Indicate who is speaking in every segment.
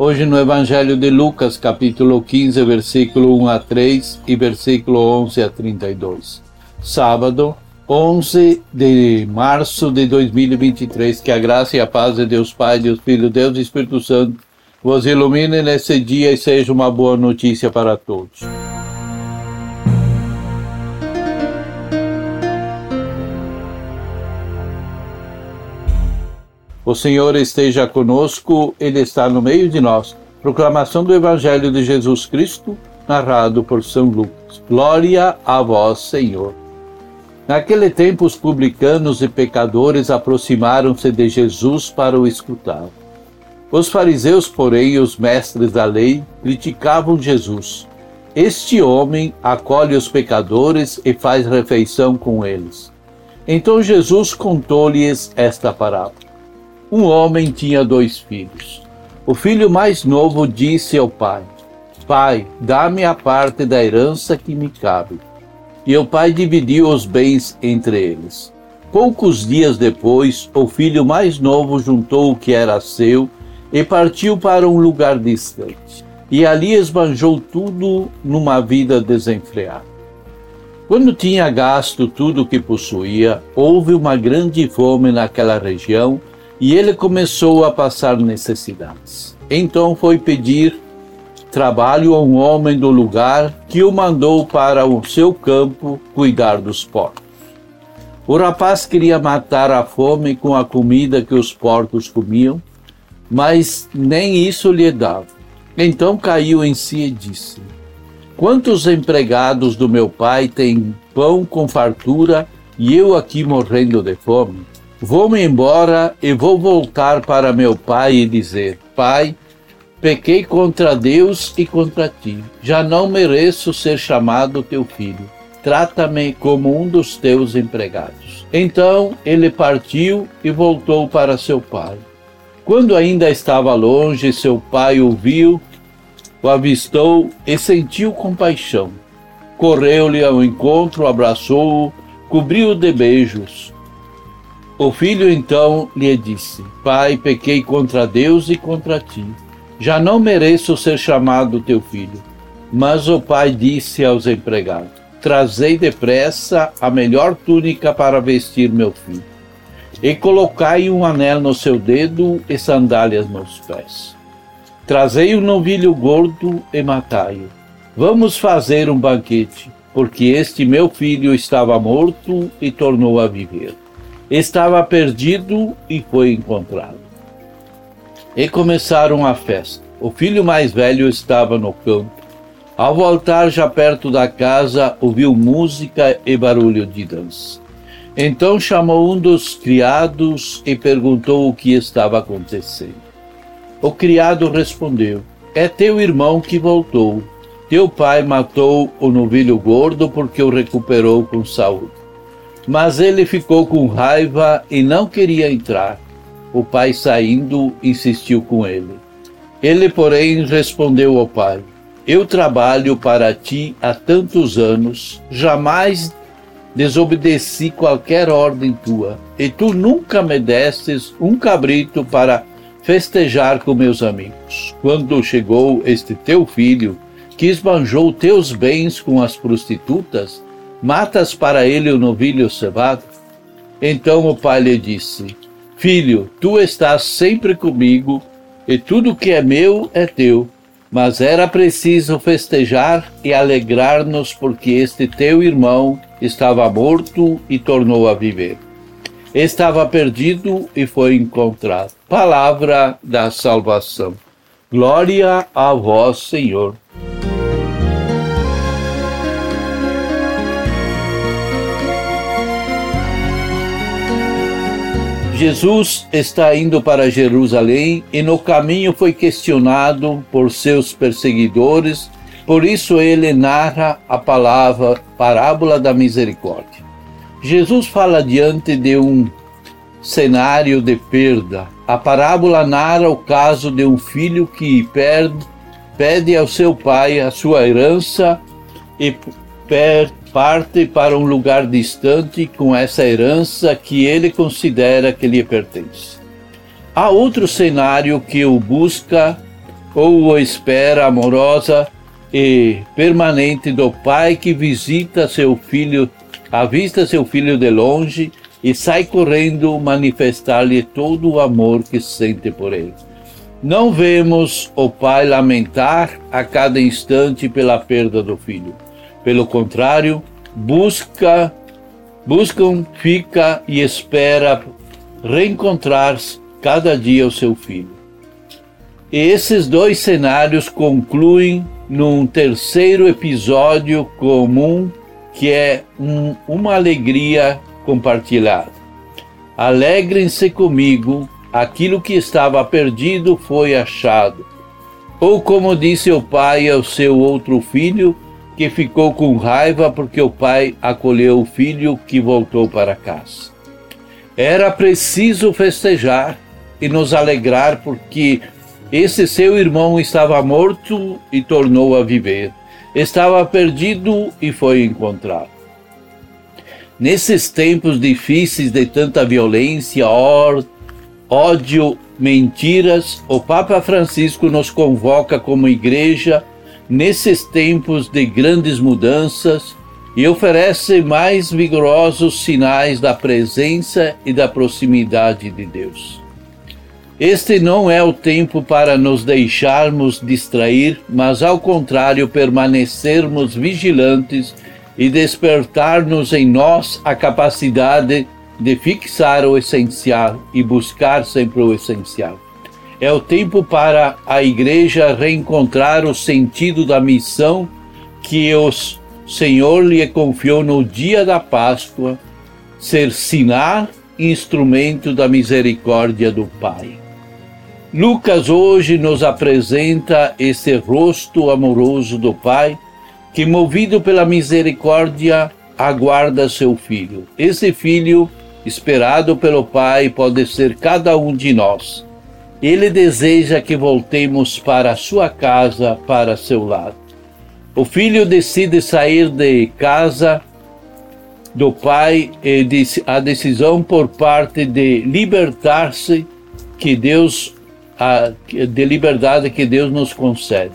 Speaker 1: Hoje no Evangelho de Lucas, capítulo 15, versículo 1 a 3 e versículo 11 a 32. Sábado, 11 de março de 2023. Que a graça e a paz de Deus Pai, Deus Filho, Deus e Espírito Santo vos ilumine nesse dia e seja uma boa notícia para todos. O Senhor esteja conosco, Ele está no meio de nós. Proclamação do Evangelho de Jesus Cristo, narrado por São Lucas. Glória a vós, Senhor. Naquele tempo, os publicanos e pecadores aproximaram-se de Jesus para o escutar. Os fariseus, porém, os mestres da lei, criticavam Jesus. Este homem acolhe os pecadores e faz refeição com eles. Então Jesus contou-lhes esta parábola. Um homem tinha dois filhos. O filho mais novo disse ao pai: Pai, dá-me a parte da herança que me cabe. E o pai dividiu os bens entre eles. Poucos dias depois, o filho mais novo juntou o que era seu e partiu para um lugar distante. E ali esbanjou tudo numa vida desenfreada. Quando tinha gasto tudo o que possuía, houve uma grande fome naquela região e ele começou a passar necessidades. Então foi pedir trabalho a um homem do lugar que o mandou para o seu campo cuidar dos porcos. O rapaz queria matar a fome com a comida que os porcos comiam, mas nem isso lhe dava. Então caiu em si e disse: Quantos empregados do meu pai têm pão com fartura e eu aqui morrendo de fome? Vou-me embora e vou voltar para meu pai e dizer: Pai, pequei contra Deus e contra ti. Já não mereço ser chamado teu filho. Trata-me como um dos teus empregados. Então ele partiu e voltou para seu pai. Quando ainda estava longe, seu pai o viu, o avistou e sentiu compaixão. Correu-lhe ao encontro, abraçou-o, cobriu-o de beijos. O filho então lhe disse: Pai, pequei contra Deus e contra ti. Já não mereço ser chamado teu filho. Mas o pai disse aos empregados: Trazei depressa a melhor túnica para vestir meu filho, e colocai um anel no seu dedo e sandálias nos pés. Trazei um novilho gordo e matai-o. Vamos fazer um banquete, porque este meu filho estava morto e tornou a viver estava perdido e foi encontrado. E começaram a festa. O filho mais velho estava no campo. Ao voltar já perto da casa, ouviu música e barulho de dança. Então chamou um dos criados e perguntou o que estava acontecendo. O criado respondeu: É teu irmão que voltou. Teu pai matou o novilho gordo porque o recuperou com saúde. Mas ele ficou com raiva e não queria entrar. O pai, saindo, insistiu com ele. Ele, porém, respondeu ao pai: Eu trabalho para ti há tantos anos, jamais desobedeci qualquer ordem tua, e tu nunca me destes um cabrito para festejar com meus amigos. Quando chegou este teu filho, que esbanjou teus bens com as prostitutas, Matas para ele o novilho cevado? Então o pai lhe disse: Filho, tu estás sempre comigo, e tudo que é meu é teu. Mas era preciso festejar e alegrar-nos, porque este teu irmão estava morto e tornou a viver. Estava perdido e foi encontrado. Palavra da salvação. Glória a vós, Senhor. Jesus está indo para Jerusalém e no caminho foi questionado por seus perseguidores, por isso ele narra a palavra parábola da misericórdia. Jesus fala diante de um cenário de perda. A parábola narra o caso de um filho que perde, pede ao seu pai a sua herança e parte para um lugar distante com essa herança que ele considera que lhe pertence. Há outro cenário que o busca ou o espera amorosa e permanente do pai que visita seu filho, avista seu filho de longe e sai correndo manifestar-lhe todo o amor que sente por ele. Não vemos o pai lamentar a cada instante pela perda do filho. Pelo contrário, busca, buscam, fica e espera reencontrar cada dia o seu filho. E esses dois cenários concluem num terceiro episódio comum que é um, uma alegria compartilhada. Alegrem-se comigo, aquilo que estava perdido foi achado. Ou como disse o pai ao seu outro filho, que ficou com raiva porque o pai acolheu o filho que voltou para casa. Era preciso festejar e nos alegrar porque esse seu irmão estava morto e tornou a viver. Estava perdido e foi encontrado. Nesses tempos difíceis de tanta violência, ódio, mentiras, o Papa Francisco nos convoca como igreja nesses tempos de grandes mudanças e oferece mais vigorosos sinais da presença e da proximidade de Deus. Este não é o tempo para nos deixarmos distrair, mas ao contrário, permanecermos vigilantes e despertar-nos em nós a capacidade de fixar o essencial e buscar sempre o essencial. É o tempo para a igreja reencontrar o sentido da missão que o Senhor lhe confiou no dia da Páscoa, ser sinal e instrumento da misericórdia do Pai. Lucas hoje nos apresenta esse rosto amoroso do Pai que, movido pela misericórdia, aguarda seu filho. Esse filho, esperado pelo Pai, pode ser cada um de nós. Ele deseja que voltemos para sua casa, para seu lado. O filho decide sair de casa do pai e a decisão por parte de libertar-se que Deus de liberdade que Deus nos concede.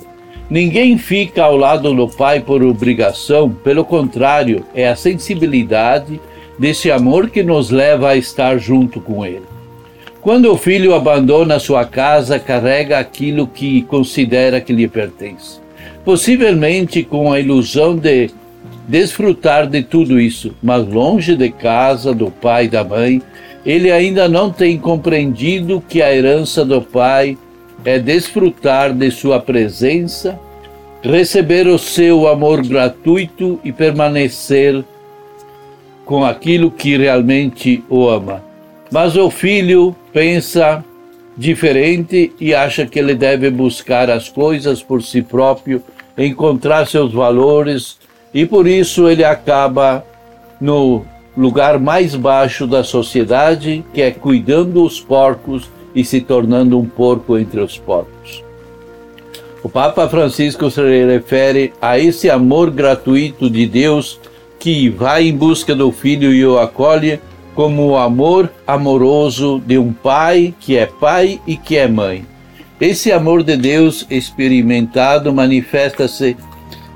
Speaker 1: Ninguém fica ao lado do Pai por obrigação, pelo contrário, é a sensibilidade desse amor que nos leva a estar junto com Ele. Quando o filho abandona sua casa, carrega aquilo que considera que lhe pertence. Possivelmente com a ilusão de desfrutar de tudo isso, mas longe de casa, do pai e da mãe, ele ainda não tem compreendido que a herança do pai é desfrutar de sua presença, receber o seu amor gratuito e permanecer com aquilo que realmente o ama. Mas o filho pensa diferente e acha que ele deve buscar as coisas por si próprio, encontrar seus valores e por isso ele acaba no lugar mais baixo da sociedade, que é cuidando os porcos e se tornando um porco entre os porcos. O Papa Francisco se refere a esse amor gratuito de Deus que vai em busca do filho e o acolhe como o amor amoroso de um pai que é pai e que é mãe. Esse amor de Deus experimentado manifesta-se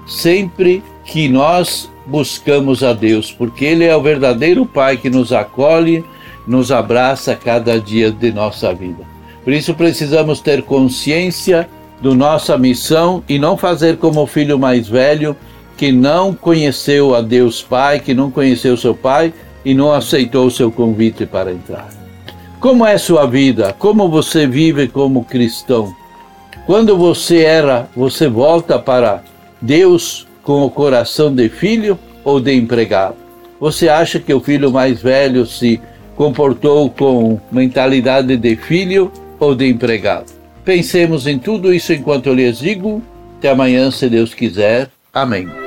Speaker 1: sempre que nós buscamos a Deus, porque Ele é o verdadeiro Pai que nos acolhe nos abraça cada dia de nossa vida. Por isso precisamos ter consciência da nossa missão e não fazer como o filho mais velho que não conheceu a Deus Pai, que não conheceu seu Pai e não aceitou o seu convite para entrar. Como é sua vida? Como você vive como cristão? Quando você era, você volta para Deus com o coração de filho ou de empregado? Você acha que o filho mais velho se comportou com mentalidade de filho ou de empregado? Pensemos em tudo isso enquanto eu lhes digo. Até amanhã, se Deus quiser. Amém.